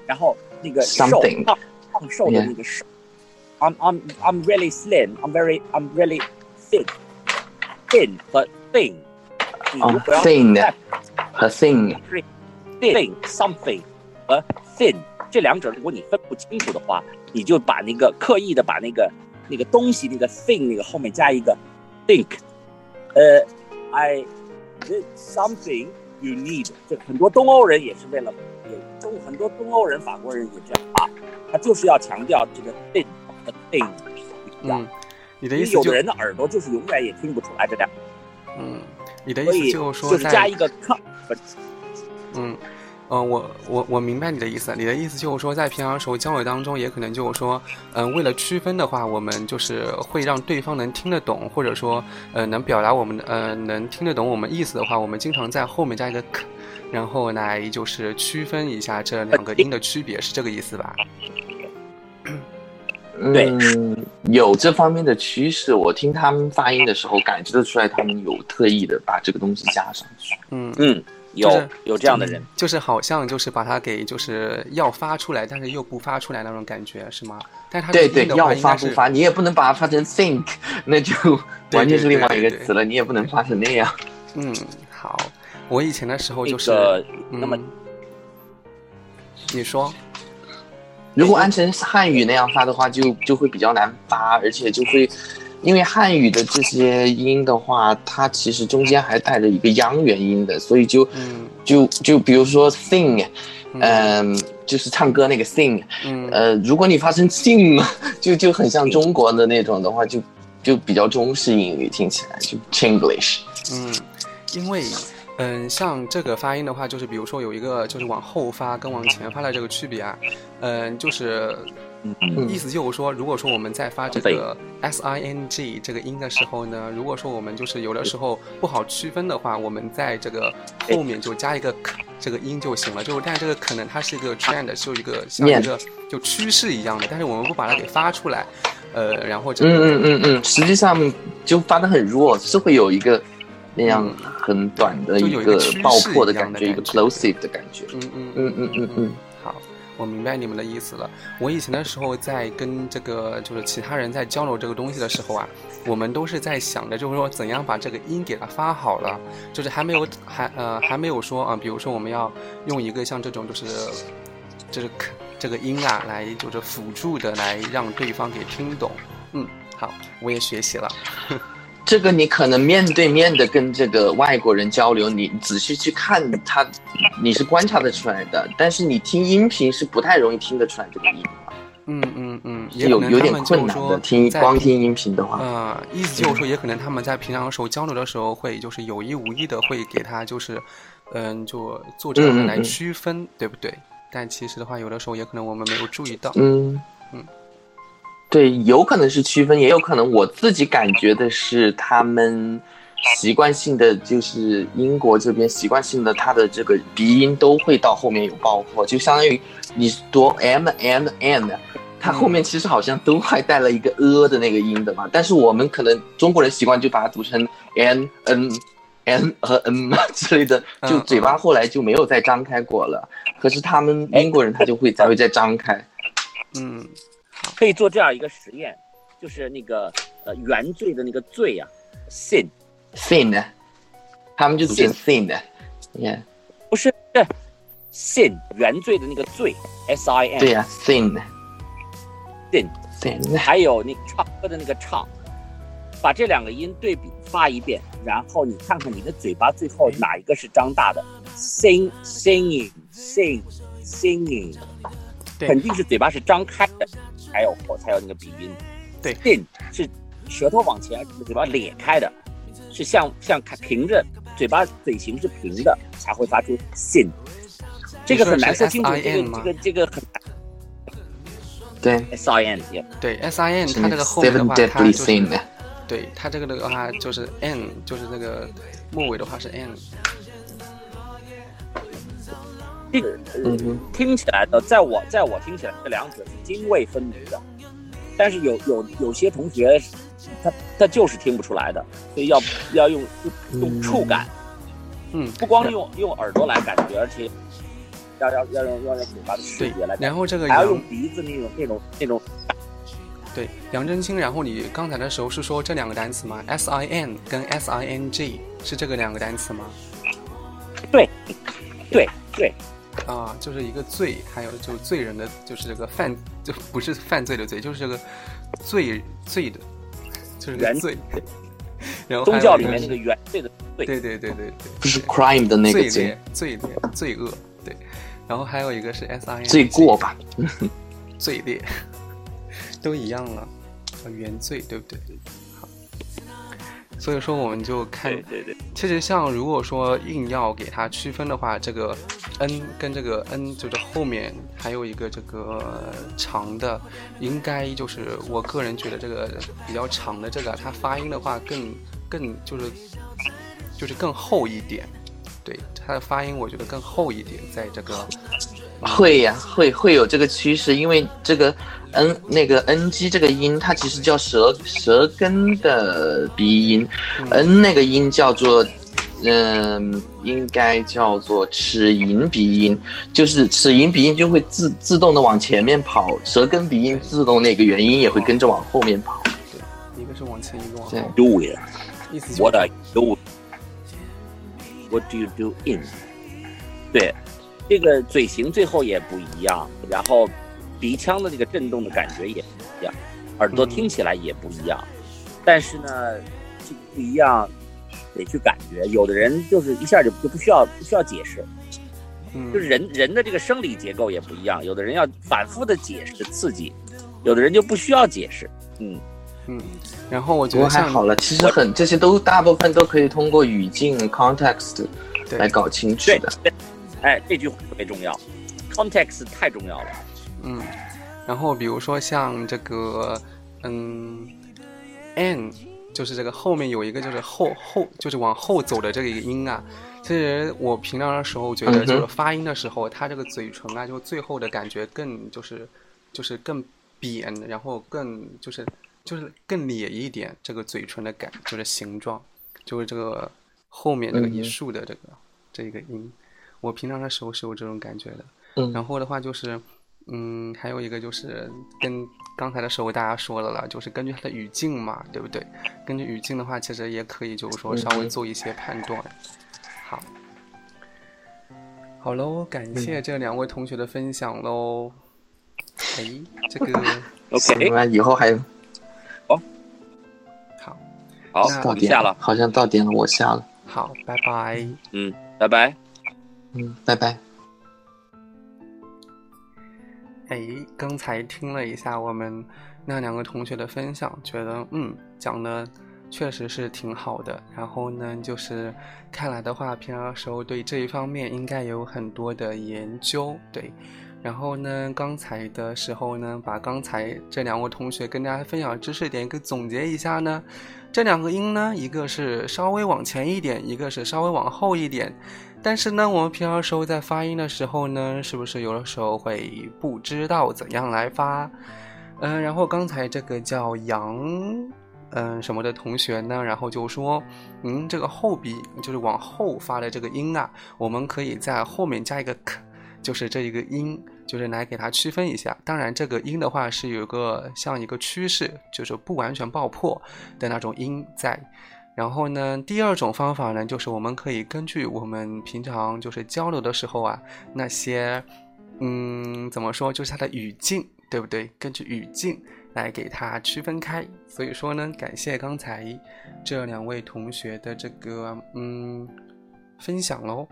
然后那个瘦胖胖瘦的那个瘦，I'm I'm I'm really slim, I'm very I'm really thin, thin 和 thing，你如啊果要，thin 和 thing，thing something 和 thin 这两者，如果你分不清楚的话，你就把那个刻意的把那个那个东西那个 thing 那个后面加一个 think，呃，I did something you need，这很多东欧人也是为了，也中很多东欧人法国人也这样啊，他就是要强调这个 thing 和 thing 不一样嗯，，你的意思有的人的耳朵就是永远也听不出来这两个，嗯，你的意思就是说就是加一个 come，嗯，呃，我我我明白你的意思。你的意思就是说，在平常时候交流当中，也可能就是说，嗯、为了区分的话，我们就是会让对方能听得懂，或者说，呃，能表达我们的呃能听得懂我们意思的话，我们经常在后面加一个 k，然后来就是区分一下这两个音的区别，是这个意思吧？对嗯，有这方面的趋势。我听他们发音的时候，感觉得出来，他们有特意的把这个东西加上去。嗯，嗯，有、就是有这样的人，就是好像就是把它给就是要发出来，但是又不发出来那种感觉，是吗？但是它对对要话应该是发不发，你也不能把它发成 think，那就 完全是另外一个对对词了。你也不能发成那样。嗯，好。我以前的时候就是，个那么嗯，你说，如果按成汉语那样发的话，就就会比较难发，而且就会，因为汉语的这些音的话，它其实中间还带着一个央元音的，所以就嗯。就就比如说 sing，嗯。嗯，就是唱歌那个 sing，嗯。呃，如果你发成 sing，就就很像中国的那种的话，就就比较中式英语，听起来就 Chinglish。嗯，因为嗯，像这个发音的话，就是比如说有一个就是往后发跟往前发的这个区别啊，嗯，就是嗯。意思就是说，如果说我们在发这个 s i n g 这个音的时候呢，如果说我们就是有的时候不好区分的话，我们在这个后面就加一个 k 这个音就行了。就但这个可能它是一个 trend，是一个像一个就趋势一样的，但是我们不把它给发出来，呃，然后这个嗯嗯嗯嗯，实际上就发的很弱，是会有一个那样嗯。很短的就一个有一个爆破的感觉，一个 plosive 的感觉。嗯嗯嗯嗯嗯嗯，好，我明白你们的意思了。我以前的时候在跟这个就是其他人在交流这个东西的时候啊，我们都是在想着就是说怎样把这个音给它发好了，就是还没有还呃还没有说啊、比如说我们要用一个像这种就是就是这个音啊来就是辅助的来让对方给听懂。嗯，好，我也学习了。这个你可能面对面的跟这个外国人交流，你仔细去看他，你是观察得出来的，但是你听音频是不太容易听得出来这个音，嗯嗯嗯，也有有点困难的。听光听音频的话，呃，意思就是说，也可能他们在平常的时候交流的时候，会就是有意无意的会给他就是，嗯，就做这样的来嗯嗯嗯区分，对不对？但其实的话，有的时候也可能我们没有注意到。嗯嗯，对，有可能是区分，也有可能我自己感觉的是他们习惯性的，就是英国这边习惯性的，他的这个鼻音都会到后面有爆破，就相当于你读 m m m，它后面其实好像都还带了一个呃的那个音的嘛，但是我们可能中国人习惯就把它读成 n n n 和 n 嘛之类的，就嗯嘴巴后来就没有再张开过了。可是他们英国人他就会才会再张开。嗯可以做这样一个实验，就是那个呃原罪的那个罪呀、sin thin 呢，他们就读成 thin 的，yeah，不是是 sin 原罪的那个罪 s i n 对呀、thin sin，thin，还有那个唱歌的那个唱，把这两个音对比发一遍，然后你看看你的嘴巴最后哪一个是张大的，sing singing sing singing，对。肯定是嘴巴是张开的，才有才有那个鼻音。对，sin 是舌头往前，嘴巴咧开的，是像像开平着，嘴巴嘴型是平的，才会发出 sin。这个很难说清楚，这个这个这个很对 s i n 对，S I N 它这个后面的话，它就是，对它这个的话就是 N，就是那个末尾的话是 N。这个嗯，听起来的，在我在我听起来，这两者是泾渭分明的。但是有有有些同学，他他就是听不出来的，所以要要用用触感，嗯，不光用用耳朵来感觉，而且要要要用要用嘴巴的视对觉来，感觉，然后这个还要用鼻子那种那种那种。对杨真清，然后你刚才的时候是说这两个单词吗？S I N 跟 S I N G 是这个两个单词吗？对对对，啊，就是一个罪，还有就罪人的，就是这个犯，就不是犯罪的罪，就是这个罪罪的，就是个原罪。然后宗教里面那个原罪的罪，对对对对对，不是 crime 的那个罪罪孽、罪、罪恶，对。然后还有一个是 S I N 罪过吧？罪孽，都一样了，呃原罪对不对？好，所以说我们就看对对对，其实像如果说硬要给它区分的话，这个 n 跟这个 n 就是后面还有一个这个长的，应该就是我个人觉得这个比较长的这个，它发音的话更更就是就是更厚一点，对它的发音我觉得更厚一点，在这个会呀、会会有这个趋势，因为这个 n 那个 ng 这个音，它其实叫舌舌根的鼻音、n 那个音叫做。嗯，应该叫做齿龈鼻音，就是齿龈鼻音就会自自动的往前面跑，舌根鼻音自动那个元音也会跟着往后面跑。对一个是往前，一个往对后，do it。意思就是 What are you? What do you do in? 对，这个嘴型最后也不一样，然后鼻腔的这个震动的感觉也不一样，耳朵听起来也不一样。但是呢，这个不一样得去感觉。有的人就是一下就就不需要不需要解释，嗯就是人人的这个生理结构也不一样。有的人要反复的解释刺激，有的人就不需要解释。嗯，嗯，然后我觉得还好了，其实很这些都大部分都可以通过语境 context 来搞清楚的。对，哎，这句话特别重要，context 太重要了。嗯，然后比如说像这个，嗯，n，就是这个后面有一个就是后后就是往后走的这个音啊。其实我平常的时候觉得，就是发音的时候，它这个嘴唇啊，就最后的感觉更就是就是更扁，然后更就是就是更咧一点，这个嘴唇的感就是形状，就是这个后面这个一竖的这个、这个音，我平常的时候是有这种感觉的。嗯然后的话就是，嗯，还有一个就是跟刚才的时候大家说了了，就是根据它的语境嘛，对不对？根据语境的话，其实也可以就是说稍微嗯做一些判断。好，好喽，感谢这两位同学的分享喽。哎，这个 OK，那，以后还有好好，那到点下了，好像到点了，我下了。好，拜拜。嗯，拜拜。嗯，拜拜。哎，刚才听了一下我们那两个同学的分享，觉得嗯讲的确实是挺好的。然后呢，就是看来的话，平常时候对这一方面应该有很多的研究，对。然后呢，刚才的时候呢，把刚才这两位同学跟大家分享知识点给总结一下呢。这两个音呢，一个是稍微往前一点，一个是稍微往后一点。但是呢，我们平常时候在发音的时候呢，是不是有的时候会不知道怎样来发？嗯、然后刚才这个叫杨，嗯、什么的同学呢，然后就说，嗯，这个后鼻就是往后发的这个音啊，我们可以在后面加一个 k，就是这一个音，就是来给它区分一下。当然，这个音的话是有个像一个趋势，就是不完全爆破的那种音在。然后呢，第二种方法呢，就是我们可以根据我们平常就是交流的时候啊，那些，嗯，怎么说，就是它的语境，对不对？根据语境来给它区分开。所以说呢，感谢刚才这两位同学的这个嗯分享喽。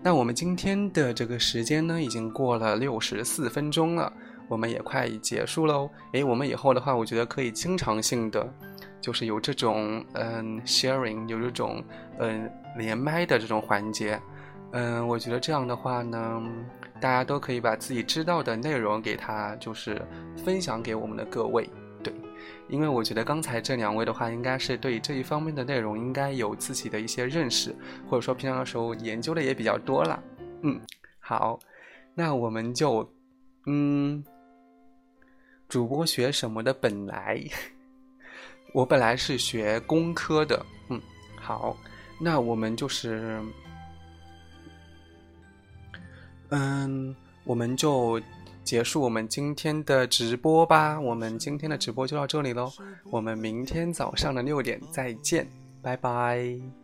那我们今天的这个时间呢，已经过了六十四分钟了，我们也快结束喽。诶，我们以后的话，我觉得可以经常性的。就是有这种嗯 sharing，有这种嗯连麦的这种环节，嗯，我觉得这样的话呢，大家都可以把自己知道的内容给他就是分享给我们的各位，对，因为我觉得刚才这两位的话，应该是对这一方面的内容应该有自己的一些认识，或者说平常的时候研究的也比较多了，嗯，好，那我们就嗯，主播学什么的本来。我本来是学工科的，嗯，好，那我们就是，嗯，我们就结束我们今天的直播吧。我们今天的直播就到这里喽，我们明天早上的六点再见，拜拜。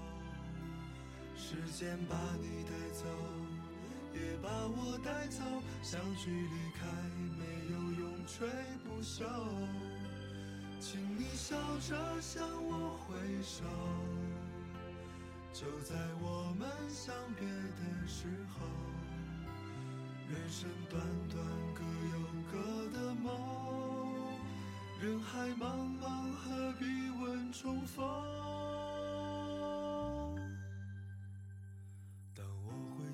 时间把你带走，也把我带走，相聚离开没有永垂不朽。请你笑着向我挥手，就在我们相别的时候。人生短短各有各的梦，人海茫茫何必问重逢？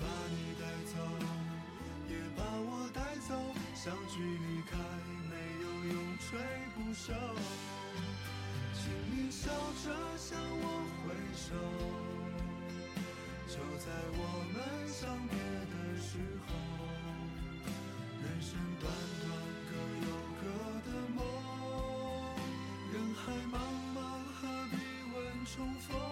把你带走，也把我带走，相聚离开没有永垂不朽。请你笑着向我挥手，就在我们相别的时候。人生短短各有各的梦，人海茫茫何必问重逢？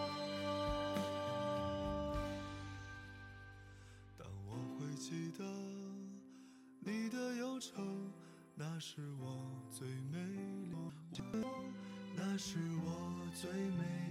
那是我最美丽，那是我最美